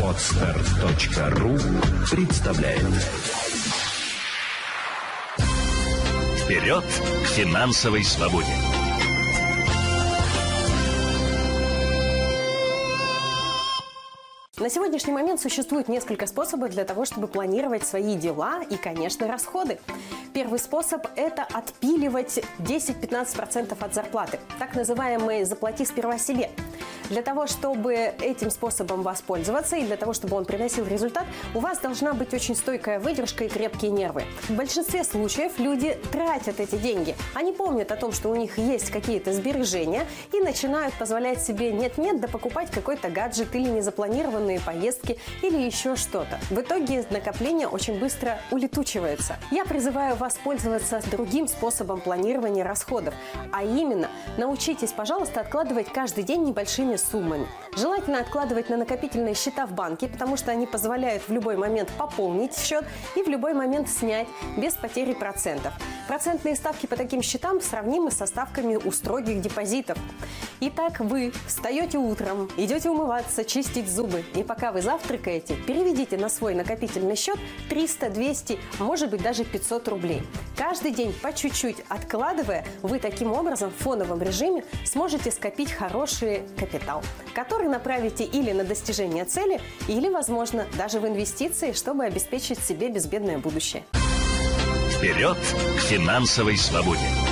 Отстар.ру представляет Вперед к финансовой свободе! На сегодняшний момент существует несколько способов для того, чтобы планировать свои дела и, конечно, расходы. Первый способ – это отпиливать 10-15% от зарплаты, так называемый «заплати сперва себе». Для того, чтобы этим способом воспользоваться и для того, чтобы он приносил результат, у вас должна быть очень стойкая выдержка и крепкие нервы. В большинстве случаев люди тратят эти деньги. Они помнят о том, что у них есть какие-то сбережения и начинают позволять себе нет-нет да покупать какой-то гаджет или незапланированные поездки или еще что-то. В итоге накопление очень быстро улетучивается. Я призываю вас пользоваться другим способом планирования расходов, а именно научитесь, пожалуйста, откладывать каждый день небольшими большими суммами. Желательно откладывать на накопительные счета в банке, потому что они позволяют в любой момент пополнить счет и в любой момент снять без потери процентов. Процентные ставки по таким счетам сравнимы со ставками у строгих депозитов. Итак, вы встаете утром, идете умываться, чистить зубы, и пока вы завтракаете, переведите на свой накопительный счет 300, 200, может быть даже 500 рублей. Каждый день по чуть-чуть откладывая, вы таким образом в фоновом режиме сможете скопить хороший капитал, который направите или на достижение цели, или, возможно, даже в инвестиции, чтобы обеспечить себе безбедное будущее. Вперед к финансовой свободе!